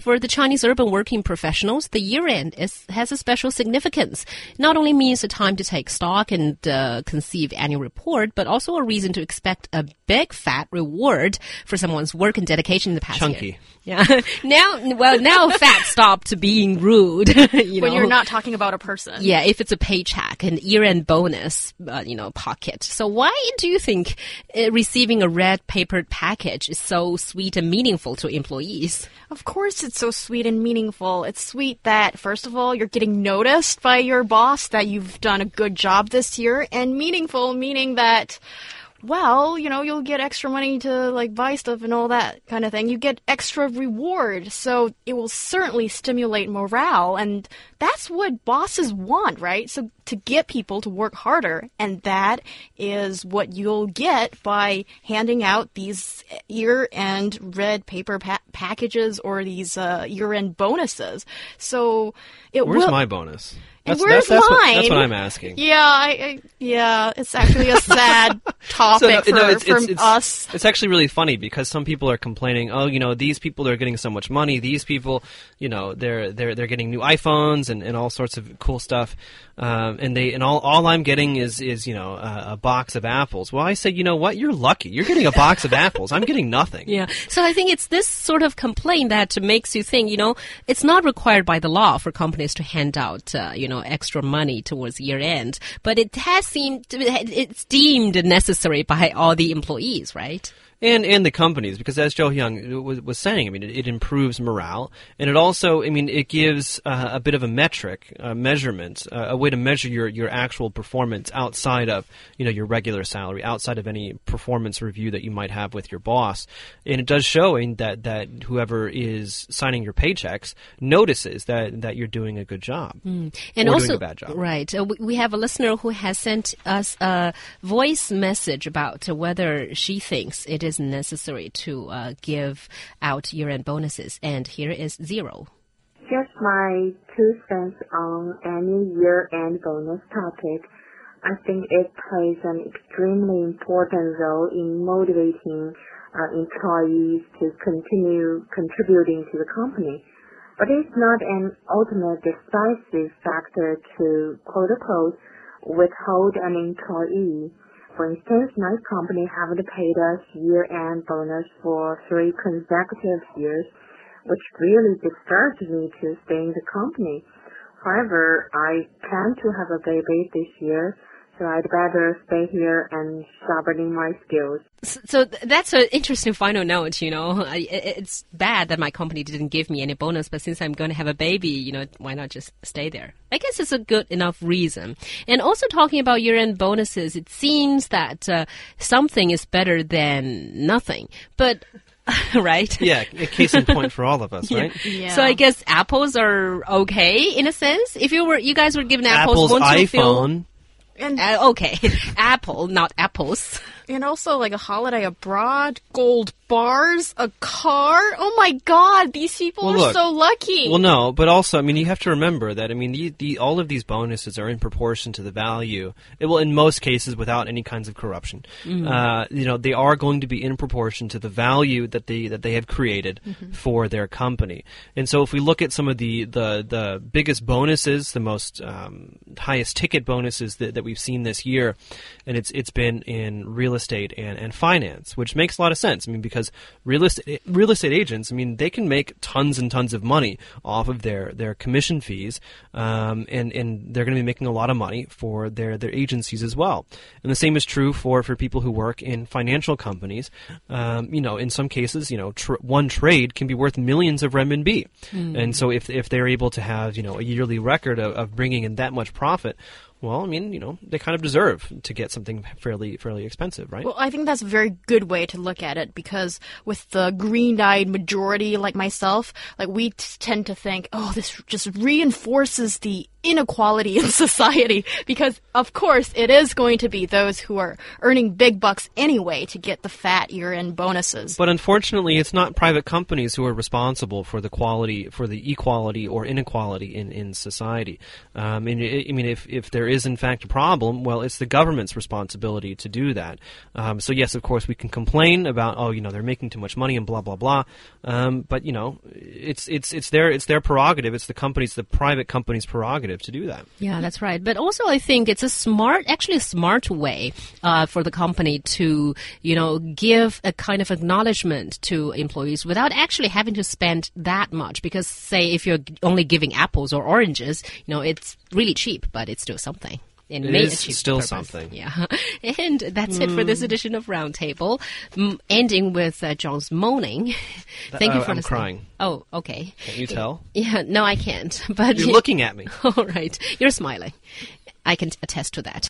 For the Chinese urban working professionals, the year end is, has a special significance. Not only means a time to take stock and uh, conceive annual report, but also a reason to expect a big fat reward for someone's work and dedication in the past Chunky. year. Yeah. now, well, now fat stopped being rude. you when know? you're not talking about a person. Yeah, if it's a paycheck, an year-end bonus, uh, you know, pocket. So why do you think uh, receiving a red paper package is so sweet and meaningful to employees? Of course, it's so sweet and meaningful. It's sweet that, first of all, you're getting noticed by your boss that you've done a good job this year, and meaningful meaning that, well, you know, you'll get extra money to like buy stuff and all that kind of thing. You get extra reward, so it will certainly stimulate morale, and that's what bosses want, right? So to get people to work harder, and that is what you'll get by handing out these year-end red paper pa packages or these uh, year-end bonuses. So it Where's will. my bonus? That's, where's that's, that's What, mine? that's what I'm asking. Yeah, I, I, yeah, it's actually a sad topic for, it's, for it's, it's, us. It's actually really funny because some people are complaining, oh, you know, these people are getting so much money. These people, you know, they're they're they're getting new iPhones and, and all sorts of cool stuff. Um, and they and all, all I'm getting is is you know a, a box of apples. Well, I say, you know what? You're lucky. You're getting a box of apples. I'm getting nothing. Yeah. So I think it's this sort of complaint that makes you think, you know, it's not required by the law for companies to hand out, uh, you know, extra money towards year end, but it has seemed, it's deemed necessary by all the employees, right? And and the companies because as Joe Young was, was saying, I mean, it, it improves morale, and it also, I mean, it gives uh, a bit of a metric, a measurement, uh, a way to measure your your actual performance outside of you know your regular salary, outside of any performance review that you might have with your boss, and it does show in that that whoever is signing your paychecks notices that that you're doing a good job And or also, doing a bad job. right? Uh, we, we have a listener who has sent us a voice message about whether she thinks it is necessary to uh, give out year-end bonuses, and here is zero. Just my two cents on any year-end bonus topic. I think it plays an extremely important role in motivating uh, employees to continue contributing to the company. But it's not an ultimate decisive factor to quote unquote withhold an employee. For instance, my company haven't paid us year-end bonus for three consecutive years, which really disturbs me to stay in the company. However, I plan to have a baby this year, so I'd better stay here and sharpening my skills. So that's an interesting final note. You know, I, i- it's bad that my company didn't give me any bonus, but since I'm going to have a baby, you know, why not just stay there? I guess it's a good enough reason. And also talking about year-end bonuses, it seems that uh, something is better than nothing. But right? Yeah, a case in point for all of us, right? Yeah. So I guess apples are okay in a sense. If you were, you guys were given apples, Apple's won't you feel? iPhone. And Uh, okay, apple, not apples. and also like a holiday abroad, gold bars, a car. Oh my God, these people Well, are look. so lucky. Well, no, but also, I mean, you have to remember that, I mean, the, the, all of these bonuses are in proportion to the value. It will, in most cases, without any kinds of corruption. Uh, you know, they are going to be in proportion to the value that they that they have created for their company. And so, if we look at some of the the, the biggest bonuses, the most um, highest ticket bonuses that, that we've seen this year, and it's it's been in real estate and, and finance, which makes a lot of sense. I mean, because real estate real estate agents, I mean, they can make tons and tons of money off of their their commission fees, um, and and they're going to be making a lot of money for their their agencies as well. And the same is true for for people who work in financial companies. Um, you know, in some cases, you know, tr- one trade can be worth millions of renminbi, and so if if they're able to have you know a yearly record of, of bringing in that much profit. Well, I mean, you know, they kind of deserve to get something fairly fairly expensive, right? Well, I think that's a very good way to look at it because with the green-eyed majority like myself, like we tend to think, oh, this just reinforces the inequality in society because of course it is going to be those who are earning big bucks anyway to get the fat year-end bonuses. But unfortunately, it's not private companies who are responsible for the quality, for the equality or inequality in, in society. Um, and I I mean, if, if there is in fact a problem, well, it's the government's responsibility to do that. Um, so yes, of course, we can complain about, oh, you know, they're making too much money and blah blah blah. Um, but you know, it's it's it's their it's their prerogative. It's the company's, the private company's prerogative to do that. Yeah, that's right. But also, I think it's a smart, actually a smart way uh, for the company to, you know, give a kind of acknowledgement to employees without actually having to spend that much. Because, say, if you're only giving apples or oranges, you know, it's really cheap, but it's still something. It, It may is still purpose. something. Yeah. And that's it for this edition of Roundtable, m- ending with uh, John's moaning. Thank you Uh, for I'm listening. crying. Oh, okay. Can you tell? Yeah, no, I can't. But You're looking at me. All right. You're smiling. I can attest to that.